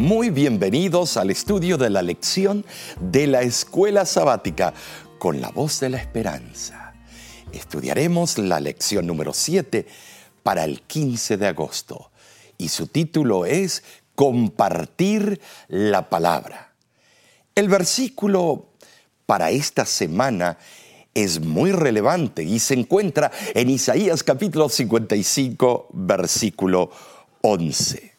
Muy bienvenidos al estudio de la lección de la escuela sabática con la voz de la esperanza. Estudiaremos la lección número 7 para el 15 de agosto y su título es Compartir la palabra. El versículo para esta semana es muy relevante y se encuentra en Isaías capítulo 55 versículo 11.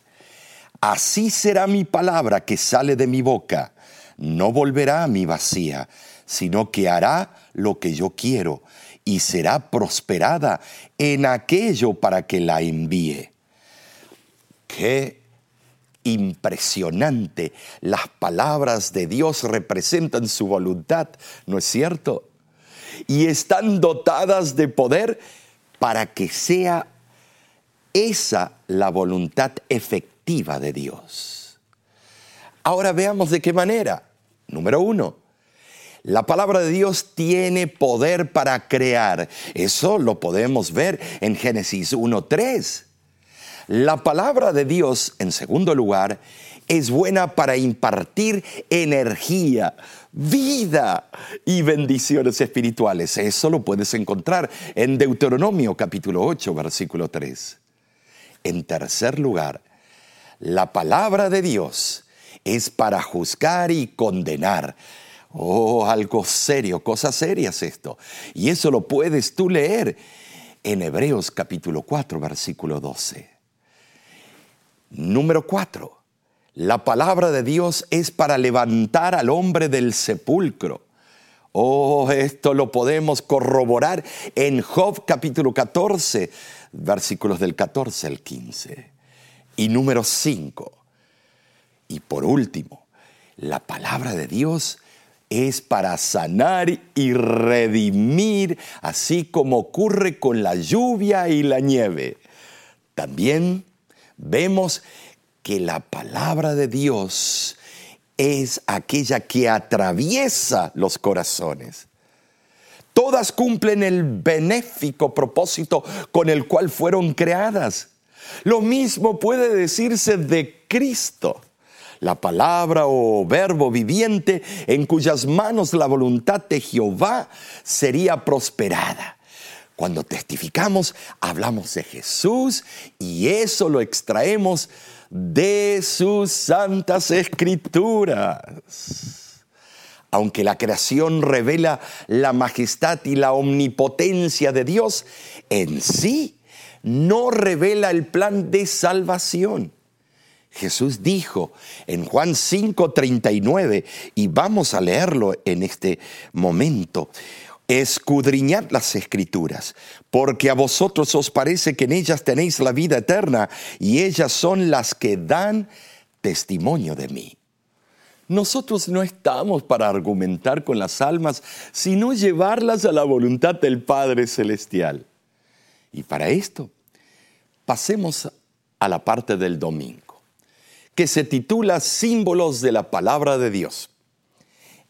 Así será mi palabra que sale de mi boca. No volverá a mi vacía, sino que hará lo que yo quiero y será prosperada en aquello para que la envíe. Qué impresionante las palabras de Dios representan su voluntad, ¿no es cierto? Y están dotadas de poder para que sea esa la voluntad efectiva de Dios. Ahora veamos de qué manera. Número uno, la palabra de Dios tiene poder para crear. Eso lo podemos ver en Génesis 1.3. La palabra de Dios, en segundo lugar, es buena para impartir energía, vida y bendiciones espirituales. Eso lo puedes encontrar en Deuteronomio capítulo 8, versículo 3. En tercer lugar, la palabra de Dios es para juzgar y condenar. Oh, algo serio, cosas serias esto. Y eso lo puedes tú leer en Hebreos capítulo 4, versículo 12. Número 4. La palabra de Dios es para levantar al hombre del sepulcro. Oh, esto lo podemos corroborar en Job capítulo 14, versículos del 14 al 15. Y número cinco, y por último, la palabra de Dios es para sanar y redimir, así como ocurre con la lluvia y la nieve. También vemos que la palabra de Dios es aquella que atraviesa los corazones. Todas cumplen el benéfico propósito con el cual fueron creadas. Lo mismo puede decirse de Cristo, la palabra o verbo viviente en cuyas manos la voluntad de Jehová sería prosperada. Cuando testificamos, hablamos de Jesús y eso lo extraemos de sus santas escrituras. Aunque la creación revela la majestad y la omnipotencia de Dios, en sí no revela el plan de salvación. Jesús dijo en Juan 5:39, y vamos a leerlo en este momento, escudriñad las escrituras, porque a vosotros os parece que en ellas tenéis la vida eterna, y ellas son las que dan testimonio de mí. Nosotros no estamos para argumentar con las almas, sino llevarlas a la voluntad del Padre Celestial. Y para esto, pasemos a la parte del domingo, que se titula Símbolos de la Palabra de Dios.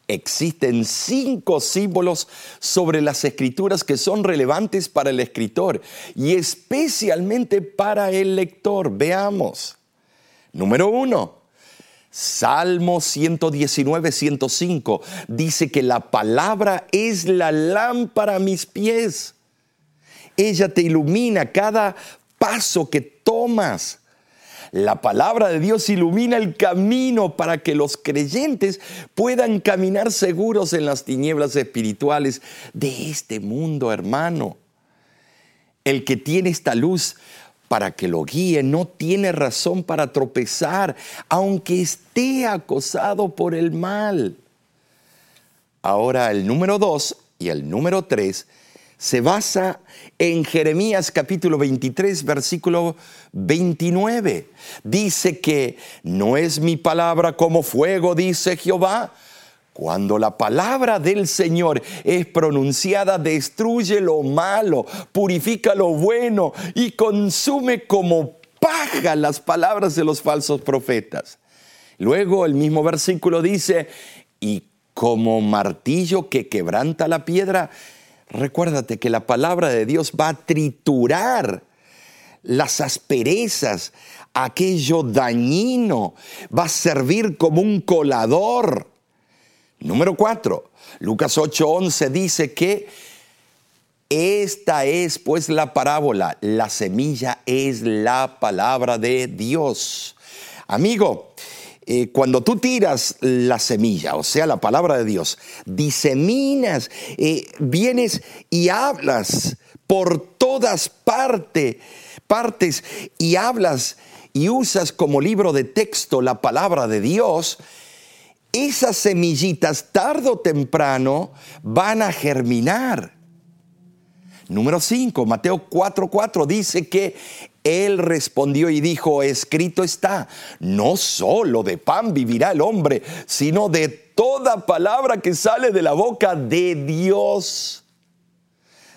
Existen cinco símbolos sobre las escrituras que son relevantes para el escritor y especialmente para el lector. Veamos. Número uno, Salmo 119, 105 dice que la palabra es la lámpara a mis pies ella te ilumina cada paso que tomas. La palabra de Dios ilumina el camino para que los creyentes puedan caminar seguros en las tinieblas espirituales de este mundo, hermano. El que tiene esta luz para que lo guíe no tiene razón para tropezar, aunque esté acosado por el mal. Ahora el número dos y el número tres se basa en Jeremías capítulo 23, versículo 29. Dice que no es mi palabra como fuego, dice Jehová. Cuando la palabra del Señor es pronunciada, destruye lo malo, purifica lo bueno y consume como paja las palabras de los falsos profetas. Luego el mismo versículo dice, y como martillo que quebranta la piedra, Recuérdate que la palabra de Dios va a triturar las asperezas aquello dañino, va a servir como un colador. Número cuatro, Lucas 8:11 dice que esta es pues la parábola, la semilla es la palabra de Dios. Amigo, eh, cuando tú tiras la semilla, o sea, la palabra de Dios, diseminas, eh, vienes y hablas por todas partes, partes y hablas y usas como libro de texto la palabra de Dios, esas semillitas tarde o temprano van a germinar. Número 5, Mateo 4:4 dice que él respondió y dijo, escrito está, no solo de pan vivirá el hombre, sino de toda palabra que sale de la boca de Dios.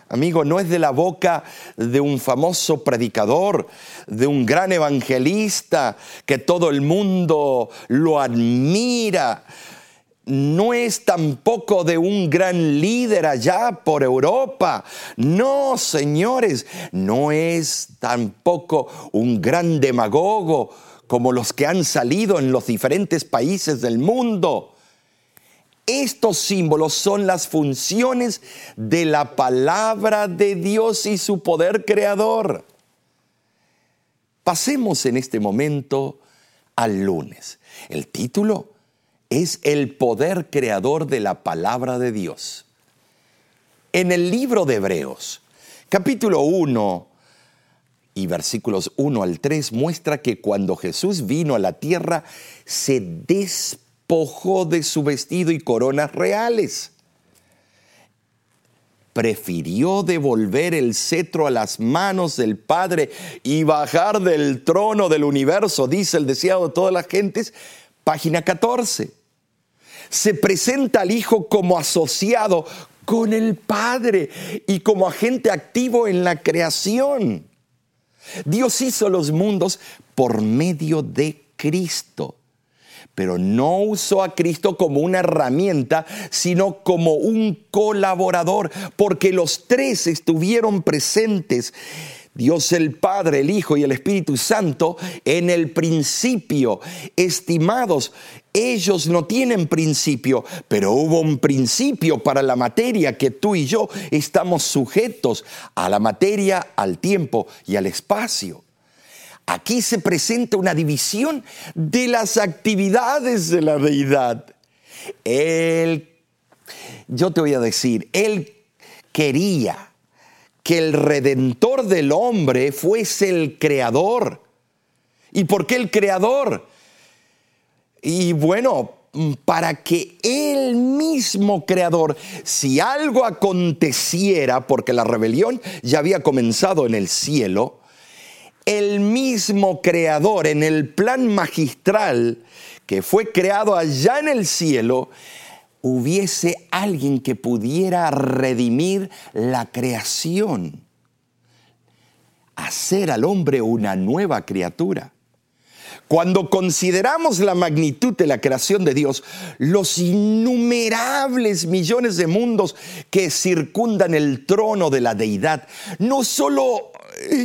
Amigo, no es de la boca de un famoso predicador, de un gran evangelista que todo el mundo lo admira. No es tampoco de un gran líder allá por Europa. No, señores, no es tampoco un gran demagogo como los que han salido en los diferentes países del mundo. Estos símbolos son las funciones de la palabra de Dios y su poder creador. Pasemos en este momento al lunes. El título es el poder creador de la palabra de Dios. En el libro de Hebreos, capítulo 1 y versículos 1 al 3 muestra que cuando Jesús vino a la tierra se despojó de su vestido y coronas reales. Prefirió devolver el cetro a las manos del Padre y bajar del trono del universo, dice el deseado de todas las gentes, página 14. Se presenta al Hijo como asociado con el Padre y como agente activo en la creación. Dios hizo los mundos por medio de Cristo pero no usó a Cristo como una herramienta, sino como un colaborador, porque los tres estuvieron presentes. Dios el Padre, el Hijo y el Espíritu Santo en el principio. Estimados, ellos no tienen principio, pero hubo un principio para la materia que tú y yo estamos sujetos a la materia, al tiempo y al espacio. Aquí se presenta una división de las actividades de la deidad. Él, yo te voy a decir, él quería que el redentor del hombre fuese el creador. ¿Y por qué el creador? Y bueno, para que el mismo creador, si algo aconteciera, porque la rebelión ya había comenzado en el cielo, el mismo creador en el plan magistral que fue creado allá en el cielo, hubiese alguien que pudiera redimir la creación, hacer al hombre una nueva criatura. Cuando consideramos la magnitud de la creación de Dios, los innumerables millones de mundos que circundan el trono de la deidad, no solo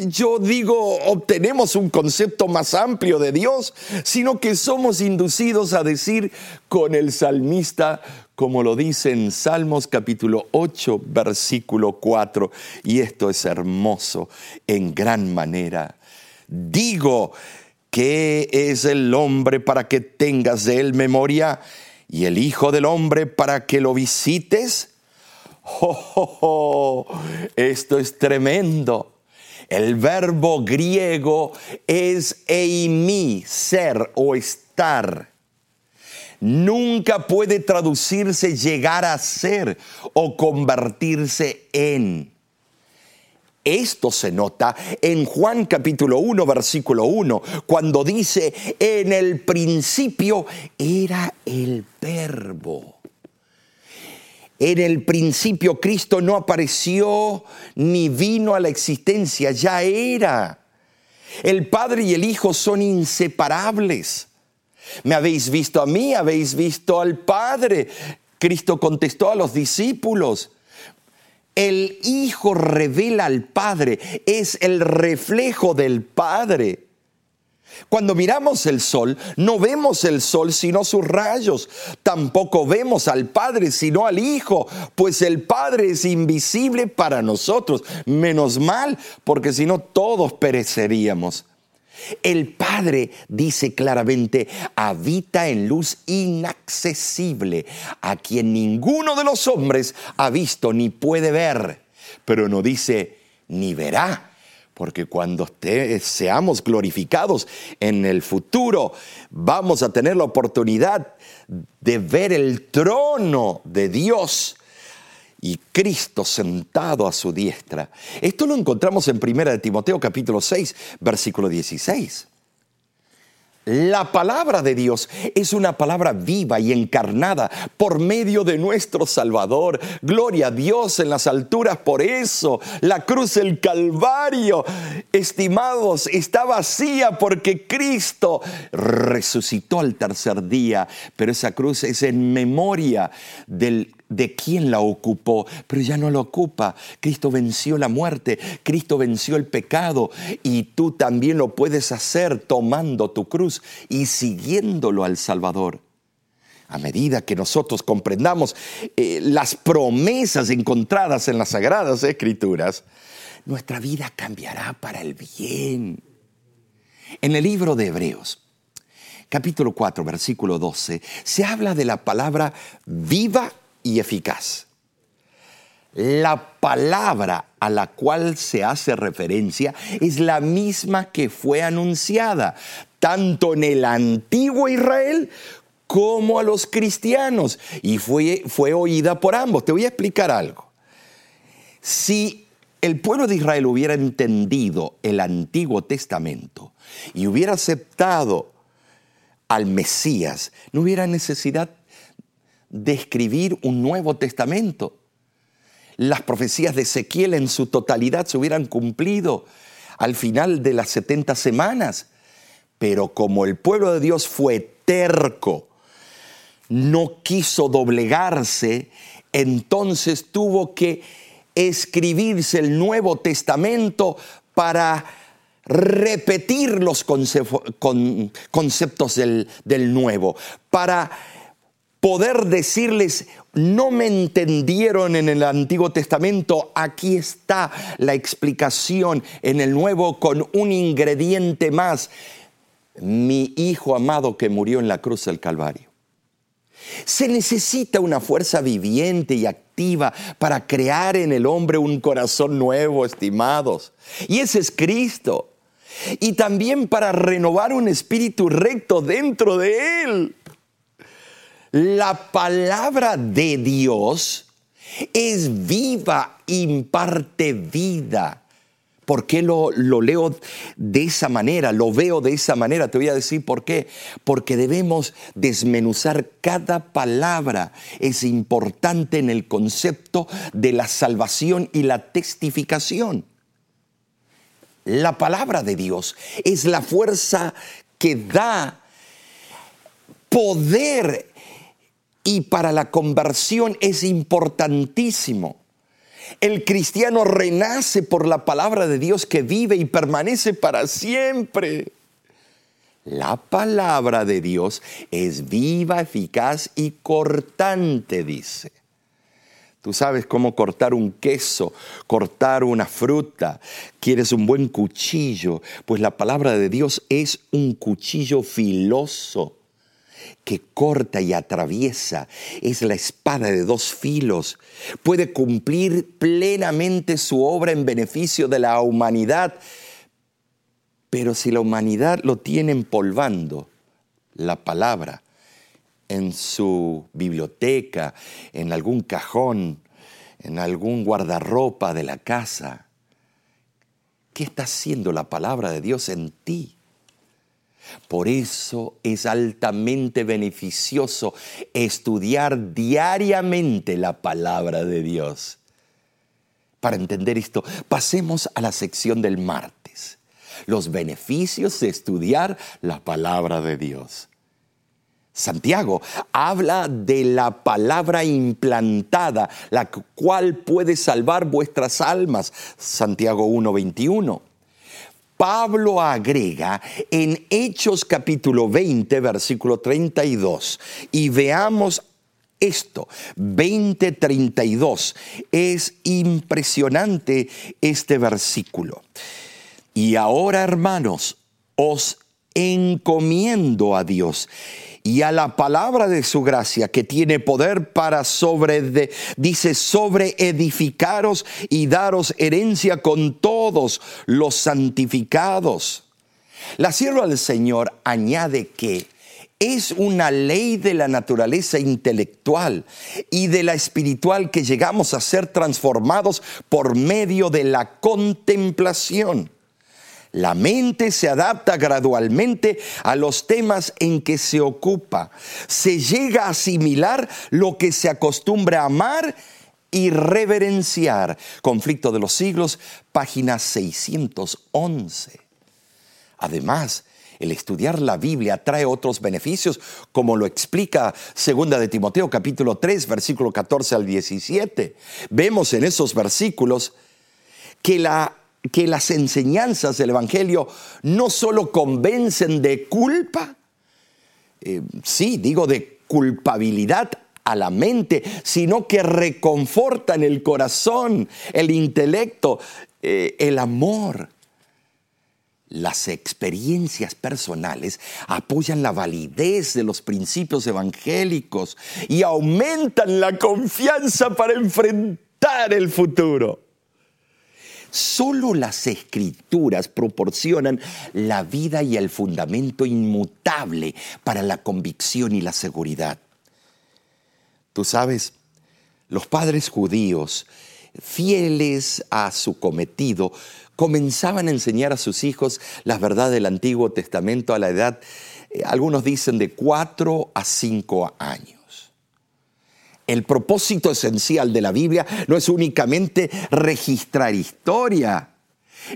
yo digo, obtenemos un concepto más amplio de Dios, sino que somos inducidos a decir con el salmista, como lo dice en Salmos capítulo 8, versículo 4, y esto es hermoso en gran manera. Digo, ¿qué es el hombre para que tengas de él memoria y el Hijo del hombre para que lo visites? oh, esto es tremendo. El verbo griego es eimi, ser o estar. Nunca puede traducirse llegar a ser o convertirse en. Esto se nota en Juan capítulo 1, versículo 1, cuando dice, en el principio era el verbo. En el principio Cristo no apareció ni vino a la existencia, ya era. El Padre y el Hijo son inseparables. Me habéis visto a mí, habéis visto al Padre. Cristo contestó a los discípulos. El Hijo revela al Padre, es el reflejo del Padre. Cuando miramos el sol, no vemos el sol sino sus rayos. Tampoco vemos al Padre sino al Hijo, pues el Padre es invisible para nosotros. Menos mal, porque si no todos pereceríamos. El Padre dice claramente, habita en luz inaccesible, a quien ninguno de los hombres ha visto ni puede ver, pero no dice ni verá porque cuando seamos glorificados en el futuro, vamos a tener la oportunidad de ver el trono de Dios y Cristo sentado a su diestra. Esto lo encontramos en 1 de Timoteo capítulo 6, versículo 16. La palabra de Dios es una palabra viva y encarnada por medio de nuestro Salvador. Gloria a Dios en las alturas por eso. La cruz del Calvario, estimados, está vacía porque Cristo resucitó al tercer día. Pero esa cruz es en memoria del de quién la ocupó, pero ya no la ocupa. Cristo venció la muerte, Cristo venció el pecado y tú también lo puedes hacer tomando tu cruz y siguiéndolo al Salvador. A medida que nosotros comprendamos eh, las promesas encontradas en las Sagradas Escrituras, nuestra vida cambiará para el bien. En el libro de Hebreos, capítulo 4, versículo 12, se habla de la palabra viva y eficaz. La palabra a la cual se hace referencia es la misma que fue anunciada tanto en el antiguo Israel como a los cristianos y fue, fue oída por ambos. Te voy a explicar algo. Si el pueblo de Israel hubiera entendido el Antiguo Testamento y hubiera aceptado al Mesías, no hubiera necesidad de escribir un Nuevo Testamento. Las profecías de Ezequiel en su totalidad se hubieran cumplido al final de las 70 semanas. Pero como el pueblo de Dios fue terco, no quiso doblegarse, entonces tuvo que escribirse el Nuevo Testamento para repetir los conceptos del, del Nuevo, para poder decirles, no me entendieron en el Antiguo Testamento, aquí está la explicación en el Nuevo con un ingrediente más, mi Hijo amado que murió en la cruz del Calvario. Se necesita una fuerza viviente y activa para crear en el hombre un corazón nuevo, estimados. Y ese es Cristo. Y también para renovar un espíritu recto dentro de Él. La palabra de Dios es viva, imparte vida. ¿Por qué lo, lo, leo de esa manera? Lo veo de esa manera. Te voy a decir por qué. Porque debemos desmenuzar cada palabra. Es importante en el concepto de la salvación y la testificación. La palabra de Dios es la fuerza que da poder y para la conversión es importantísimo. El cristiano renace por la palabra de Dios que vive y permanece para siempre. La palabra de Dios es viva, eficaz y cortante, dice. Tú sabes cómo cortar un queso, cortar una fruta. Quieres un buen cuchillo, pues la palabra de Dios es un cuchillo filoso que corta y atraviesa, es la espada de dos filos, puede cumplir plenamente su obra en beneficio de la humanidad, pero si la humanidad lo tiene empolvando, la palabra, en su biblioteca, en algún cajón, en algún guardarropa de la casa, ¿qué está haciendo la palabra de Dios en ti? Por eso es altamente beneficioso estudiar diariamente la palabra de Dios. Para entender esto, pasemos a la sección del martes. Los beneficios de estudiar la palabra de Dios. Santiago habla de la palabra implantada, la cual puede salvar vuestras almas. Santiago 1.21 Pablo agrega en Hechos capítulo 20, versículo 32. Y veamos esto, 20:32. Es impresionante este versículo. Y ahora, hermanos, os encomiendo a Dios y a la palabra de su gracia que tiene poder para sobre, dice, sobre edificaros y daros herencia con todos los santificados. La sierva del Señor añade que es una ley de la naturaleza intelectual y de la espiritual que llegamos a ser transformados por medio de la contemplación. La mente se adapta gradualmente a los temas en que se ocupa. Se llega a asimilar lo que se acostumbra a amar y reverenciar. Conflicto de los siglos, página 611. Además, el estudiar la Biblia trae otros beneficios, como lo explica segunda de Timoteo capítulo 3, versículo 14 al 17. Vemos en esos versículos que la que las enseñanzas del Evangelio no solo convencen de culpa, eh, sí, digo de culpabilidad a la mente, sino que reconfortan el corazón, el intelecto, eh, el amor. Las experiencias personales apoyan la validez de los principios evangélicos y aumentan la confianza para enfrentar el futuro. Solo las escrituras proporcionan la vida y el fundamento inmutable para la convicción y la seguridad. Tú sabes, los padres judíos, fieles a su cometido, comenzaban a enseñar a sus hijos las verdades del Antiguo Testamento a la edad, eh, algunos dicen, de cuatro a cinco años. El propósito esencial de la Biblia no es únicamente registrar historia,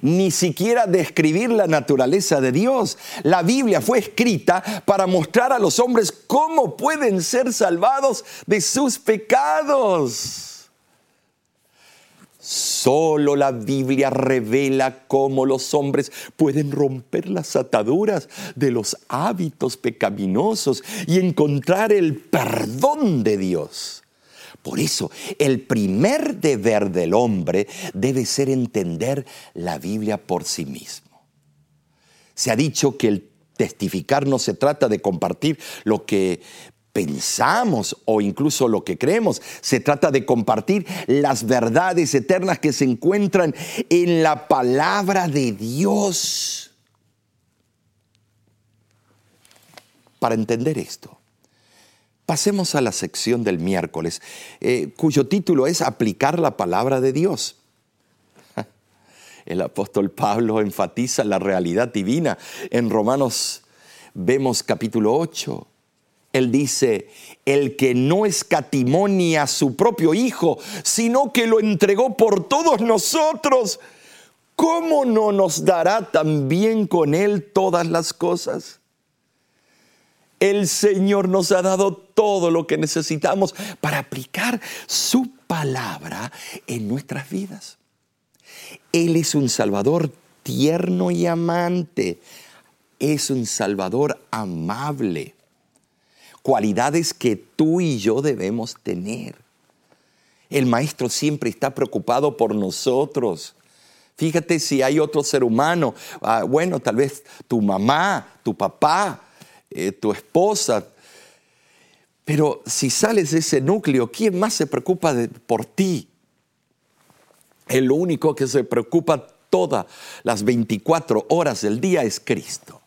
ni siquiera describir la naturaleza de Dios. La Biblia fue escrita para mostrar a los hombres cómo pueden ser salvados de sus pecados. Solo la Biblia revela cómo los hombres pueden romper las ataduras de los hábitos pecaminosos y encontrar el perdón de Dios. Por eso, el primer deber del hombre debe ser entender la Biblia por sí mismo. Se ha dicho que el testificar no se trata de compartir lo que pensamos o incluso lo que creemos. Se trata de compartir las verdades eternas que se encuentran en la palabra de Dios. Para entender esto, Pasemos a la sección del miércoles, eh, cuyo título es Aplicar la palabra de Dios. El apóstol Pablo enfatiza la realidad divina. En Romanos vemos capítulo 8. Él dice, el que no escatimó ni a su propio Hijo, sino que lo entregó por todos nosotros, ¿cómo no nos dará también con Él todas las cosas? El Señor nos ha dado todo lo que necesitamos para aplicar su palabra en nuestras vidas. Él es un Salvador tierno y amante. Es un Salvador amable. Cualidades que tú y yo debemos tener. El Maestro siempre está preocupado por nosotros. Fíjate si hay otro ser humano, ah, bueno, tal vez tu mamá, tu papá, eh, tu esposa. Pero si sales de ese núcleo, ¿quién más se preocupa por ti? El único que se preocupa todas las 24 horas del día es Cristo.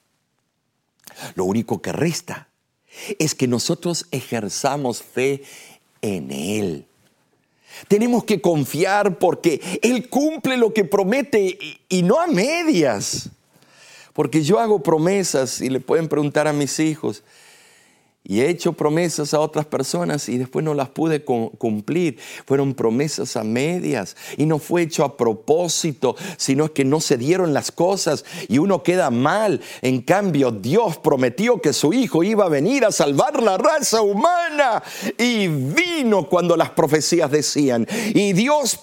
Lo único que resta es que nosotros ejerzamos fe en Él. Tenemos que confiar porque Él cumple lo que promete y no a medias. Porque yo hago promesas y le pueden preguntar a mis hijos. Y he hecho promesas a otras personas y después no las pude cumplir. Fueron promesas a medias y no fue hecho a propósito, sino que no se dieron las cosas y uno queda mal. En cambio, Dios prometió que su Hijo iba a venir a salvar la raza humana y vino cuando las profecías decían. Y Dios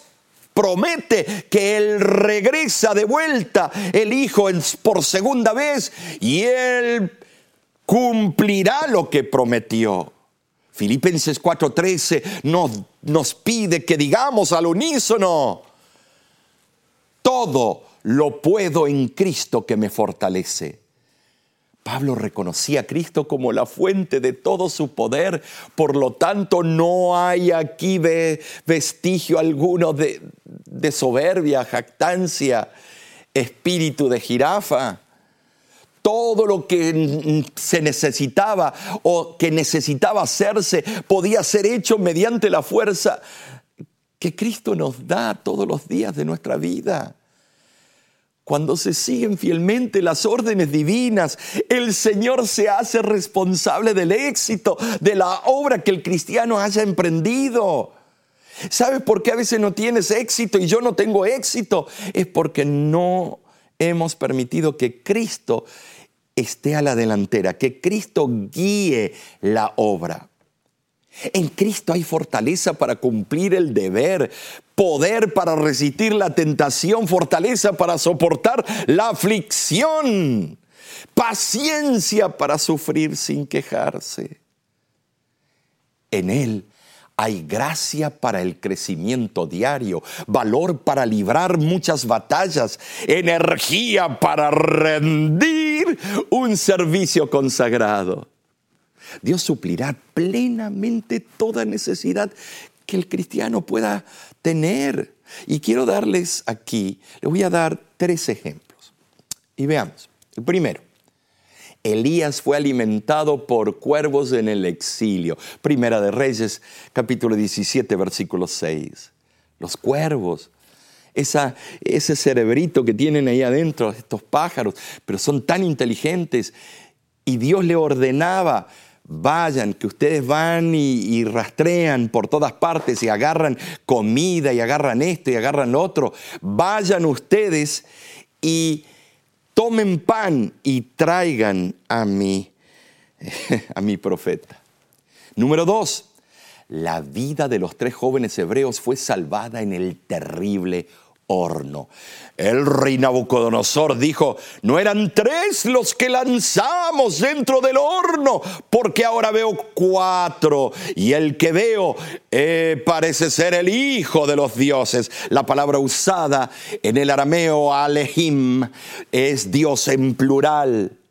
promete que Él regresa de vuelta, el Hijo por segunda vez, y Él cumplirá lo que prometió. Filipenses 4:13 nos, nos pide que digamos al unísono, todo lo puedo en Cristo que me fortalece. Pablo reconocía a Cristo como la fuente de todo su poder, por lo tanto no hay aquí vestigio alguno de, de soberbia, jactancia, espíritu de jirafa. Todo lo que se necesitaba o que necesitaba hacerse podía ser hecho mediante la fuerza que Cristo nos da todos los días de nuestra vida. Cuando se siguen fielmente las órdenes divinas, el Señor se hace responsable del éxito de la obra que el cristiano haya emprendido. ¿Sabes por qué a veces no tienes éxito y yo no tengo éxito? Es porque no hemos permitido que Cristo esté a la delantera, que Cristo guíe la obra. En Cristo hay fortaleza para cumplir el deber, poder para resistir la tentación, fortaleza para soportar la aflicción, paciencia para sufrir sin quejarse. En Él hay gracia para el crecimiento diario, valor para librar muchas batallas, energía para rendir un servicio consagrado. Dios suplirá plenamente toda necesidad que el cristiano pueda tener. Y quiero darles aquí, les voy a dar tres ejemplos. Y veamos. El primero, Elías fue alimentado por cuervos en el exilio. Primera de Reyes, capítulo 17, versículo 6. Los cuervos, ese cerebrito que tienen ahí adentro, estos pájaros, pero son tan inteligentes. Y Dios le ordenaba vayan, que ustedes van y, rastrean por todas partes y agarran comida y agarran esto y agarran lo otro. Vayan ustedes y tomen pan y traigan a mí, a mi profeta. Número dos, la vida de los tres jóvenes hebreos fue salvada en el terrible El rey Nabucodonosor dijo, no eran tres los que lanzamos dentro del horno, porque ahora veo cuatro, y el que veo eh, parece ser el hijo de los dioses. La palabra usada en el arameo alehim es Dios en plural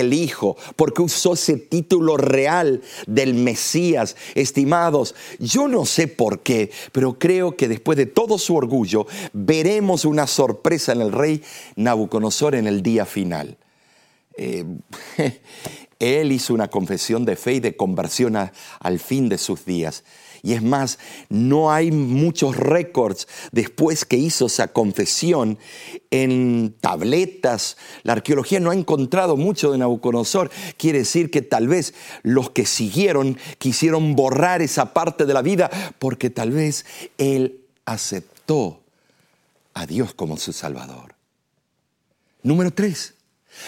el Hijo, porque usó ese título real del Mesías. Estimados, yo no sé por qué, pero creo que después de todo su orgullo, veremos una sorpresa en el rey Nabucodonosor en el día final. Eh, él hizo una confesión de fe y de conversión al fin de sus días. Y es más, no hay muchos récords después que hizo esa confesión en tabletas. La arqueología no ha encontrado mucho de Nabucodonosor. Quiere decir que tal vez los que siguieron quisieron borrar esa parte de la vida porque tal vez él aceptó a Dios como su Salvador. Número tres,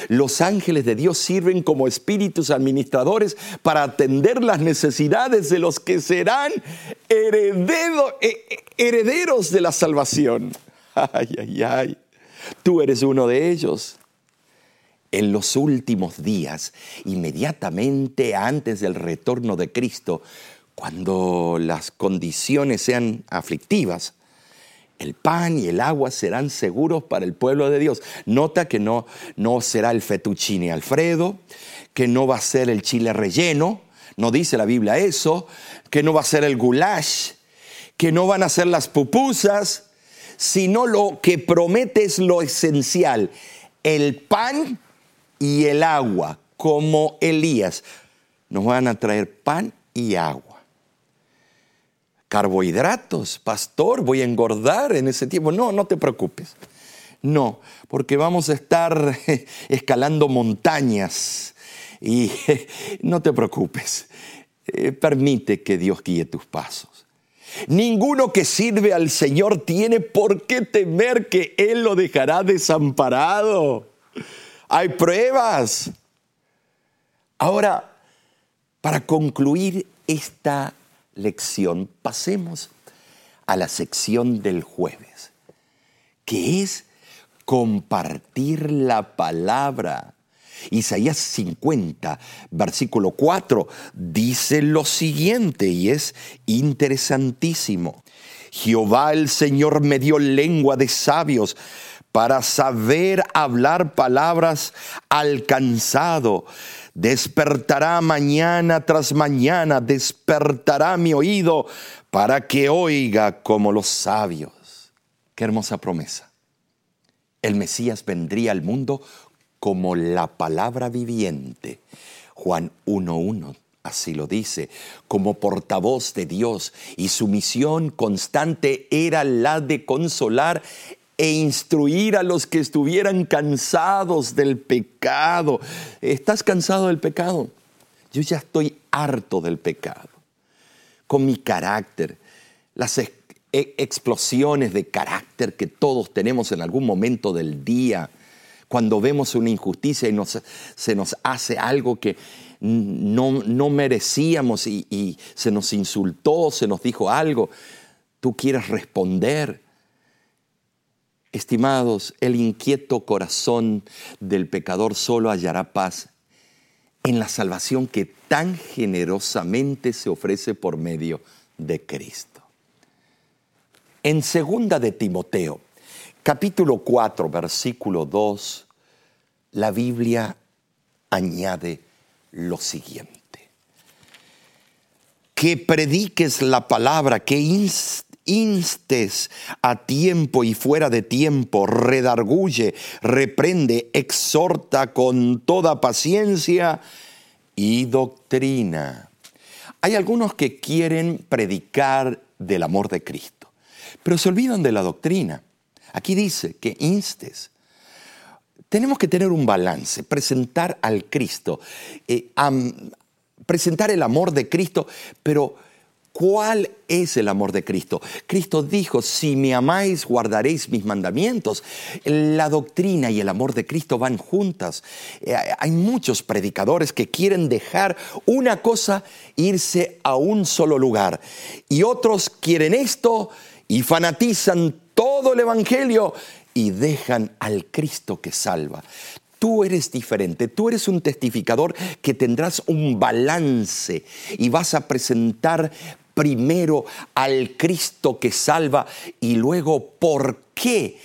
los ángeles de Dios sirven como espíritus administradores para atender las necesidades de los que serán eh, herederos de la salvación. Ay, ay, ay. Tú eres uno de ellos. En los últimos días, inmediatamente antes del retorno de Cristo, cuando las condiciones sean aflictivas, el pan y el agua serán seguros para el pueblo de Dios. Nota que no, no será el fettuccine Alfredo, que no va a ser el chile relleno, no dice la Biblia eso, que no va a ser el goulash, que no van a ser las pupusas, sino lo que promete es lo esencial, el pan y el agua, como Elías. Nos van a traer pan y agua carbohidratos, pastor, voy a engordar en ese tiempo. No, no te preocupes. No, porque vamos a estar escalando montañas y no te preocupes. Eh, permite que Dios guíe tus pasos. Ninguno que sirve al Señor tiene por qué temer que Él lo dejará desamparado. Hay pruebas. Ahora, para concluir esta lección, pasemos a la sección del jueves, que es compartir la palabra. Isaías 50, versículo 4, dice lo siguiente y es interesantísimo. Jehová el Señor me dio lengua de sabios para saber hablar palabras al cansado. Despertará mañana tras mañana, despertará mi oído para que oiga como los sabios. Qué hermosa promesa. El Mesías vendría al mundo como la palabra viviente. Juan 1.1 así lo dice, como portavoz de Dios, y su misión constante era la de consolar e instruir a los que estuvieran cansados del pecado. ¿Estás cansado del pecado? Yo ya estoy harto del pecado. Con mi carácter, las e-, explosiones de carácter que todos tenemos en algún momento del día, cuando vemos una injusticia y se nos hace algo que no, merecíamos y, y se nos insultó, se nos dijo algo, tú quieres responder. Estimados, el inquieto corazón del pecador solo hallará paz en la salvación que tan generosamente se ofrece por medio de Cristo. En segunda de Timoteo, capítulo 4, versículo 2, la Biblia añade lo siguiente. Que prediques la palabra, que instes a tiempo y fuera de tiempo, redarguye, reprende, exhorta con toda paciencia y doctrina. Hay algunos que quieren predicar del amor de Cristo, pero se olvidan de la doctrina. Aquí dice que instes. Tenemos que tener un balance, presentar al Cristo, eh, presentar el amor de Cristo, pero ¿Cuál es el amor de Cristo? Cristo dijo, si me amáis, guardaréis mis mandamientos. La doctrina y el amor de Cristo van juntas. Eh, hay muchos predicadores que quieren dejar una cosa, irse a un solo lugar. Y otros quieren esto y fanatizan todo el Evangelio y dejan al Cristo que salva. Tú eres diferente, tú eres un testificador que tendrás un balance y vas a presentar primero al Cristo que salva y luego por qué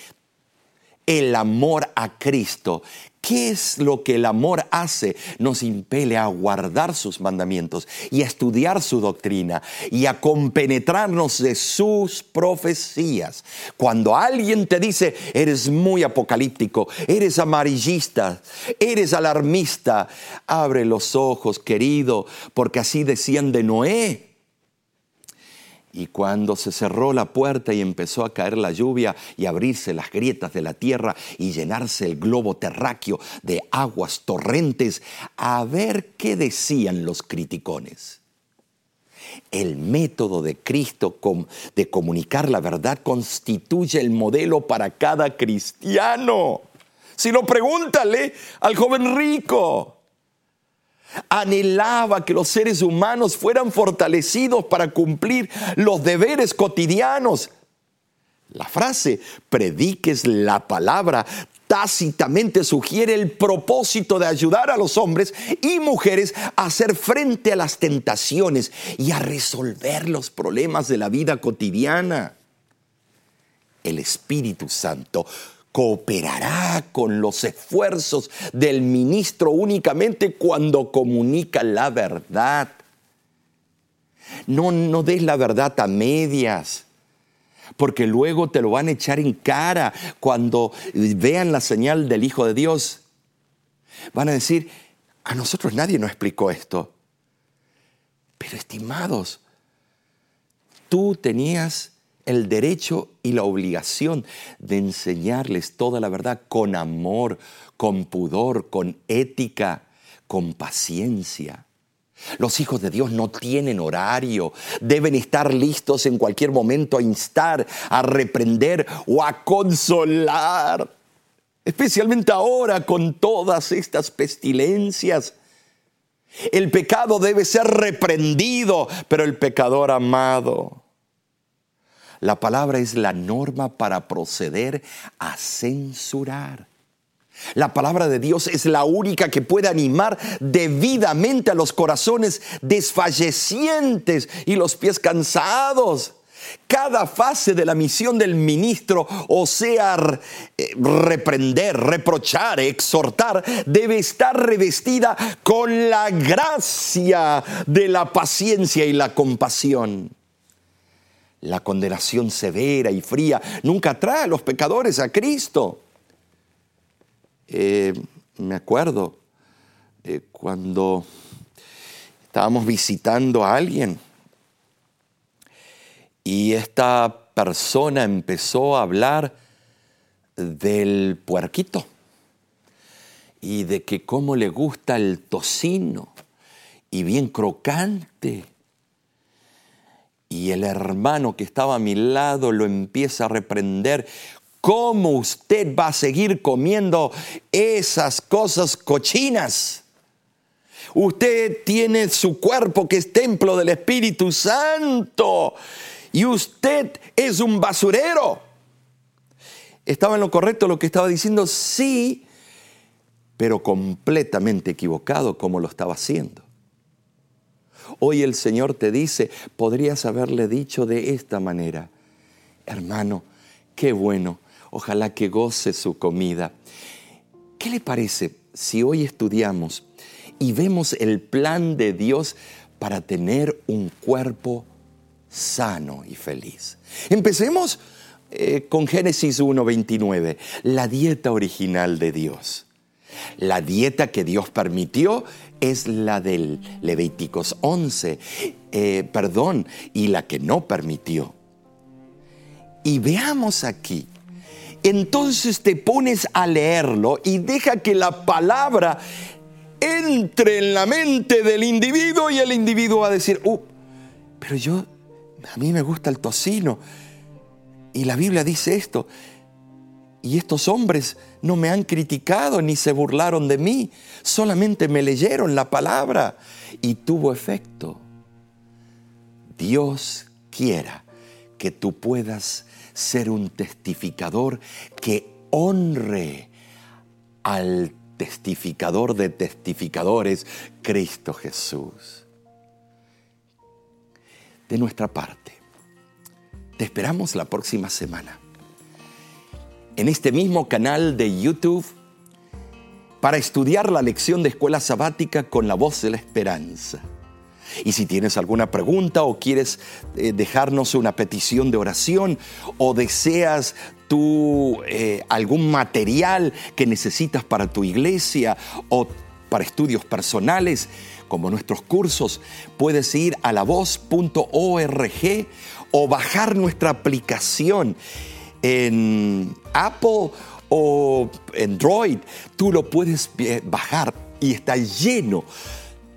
el amor a Cristo ¿Qué es lo que el amor hace? Nos impele a guardar sus mandamientos y a estudiar su doctrina y a compenetrarnos de sus profecías. Cuando alguien te dice, eres muy apocalíptico, eres amarillista, eres alarmista, abre los ojos, querido, porque así decían de Noé. Y cuando se cerró la puerta y empezó a caer la lluvia y abrirse las grietas de la tierra y llenarse el globo terráqueo de aguas torrentes, a ver qué decían los criticones. El método de Cristo de comunicar la verdad constituye el modelo para cada cristiano. Si no, pregúntale al joven rico anhelaba que los seres humanos fueran fortalecidos para cumplir los deberes cotidianos. La frase, prediques la palabra, tácitamente sugiere el propósito de ayudar a los hombres y mujeres a hacer frente a las tentaciones y a resolver los problemas de la vida cotidiana. El Espíritu Santo cooperará con los esfuerzos del ministro únicamente cuando comunica la verdad. No, no des la verdad a medias, porque luego te lo van a echar en cara cuando vean la señal del Hijo de Dios. Van a decir, a nosotros nadie nos explicó esto. Pero estimados, tú tenías el derecho y la obligación de enseñarles toda la verdad con amor, con pudor, con ética, con paciencia. Los hijos de Dios no tienen horario, deben estar listos en cualquier momento a instar, a reprender o a consolar, especialmente ahora con todas estas pestilencias. El pecado debe ser reprendido, pero el pecador amado La palabra es la norma para proceder a censurar. La palabra de Dios es la única que puede animar debidamente a los corazones desfallecientes y los pies cansados. Cada fase de la misión del ministro, o sea, eh, reprender, reprochar, exhortar, debe estar revestida con la gracia de la paciencia y la compasión. La condenación severa y fría nunca trae a los pecadores a Cristo. Eh, me acuerdo eh, cuando estábamos visitando a alguien y esta persona empezó a hablar del puerquito y de que cómo le gusta el tocino y bien crocante. Y el hermano que estaba a mi lado lo empieza a reprender. ¿Cómo usted va a seguir comiendo esas cosas cochinas? Usted tiene su cuerpo que es templo del Espíritu Santo y usted es un basurero. ¿Estaba en lo correcto lo que estaba diciendo? Sí, pero completamente equivocado como lo estaba haciendo. Hoy el Señor te dice, podrías haberle dicho de esta manera, hermano, qué bueno, ojalá que goce su comida. ¿Qué le parece si hoy estudiamos y vemos el plan de Dios para tener un cuerpo sano y feliz. Empecemos eh, con Génesis 1.29, la dieta original de Dios. La dieta que Dios permitió es la del Levíticos 11, eh, perdón, y la que no permitió. Y veamos aquí, entonces te pones a leerlo y deja que la palabra entre en la mente del individuo y el individuo va a decir, uh, pero yo a mí me gusta el tocino. Y la Biblia dice esto. Y estos hombres no me han criticado ni se burlaron de mí, solamente me leyeron la palabra y tuvo efecto. Dios quiera que tú puedas ser un testificador que honre al testificador de testificadores, Cristo Jesús de nuestra parte. Te esperamos la próxima semana en este mismo canal de YouTube para estudiar la lección de escuela sabática con la voz de la esperanza. Y si tienes alguna pregunta o quieres eh, dejarnos una petición de oración o deseas tú eh, algún material que necesitas para tu iglesia o para estudios personales, como nuestros cursos, puedes ir a lavoz.org o bajar nuestra aplicación en Apple o Android. Tú lo puedes bajar y está lleno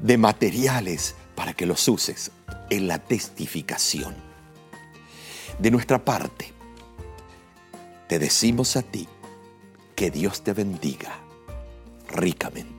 de materiales para que los uses en la testificación. De nuestra parte, te decimos a ti que Dios te bendiga ricamente.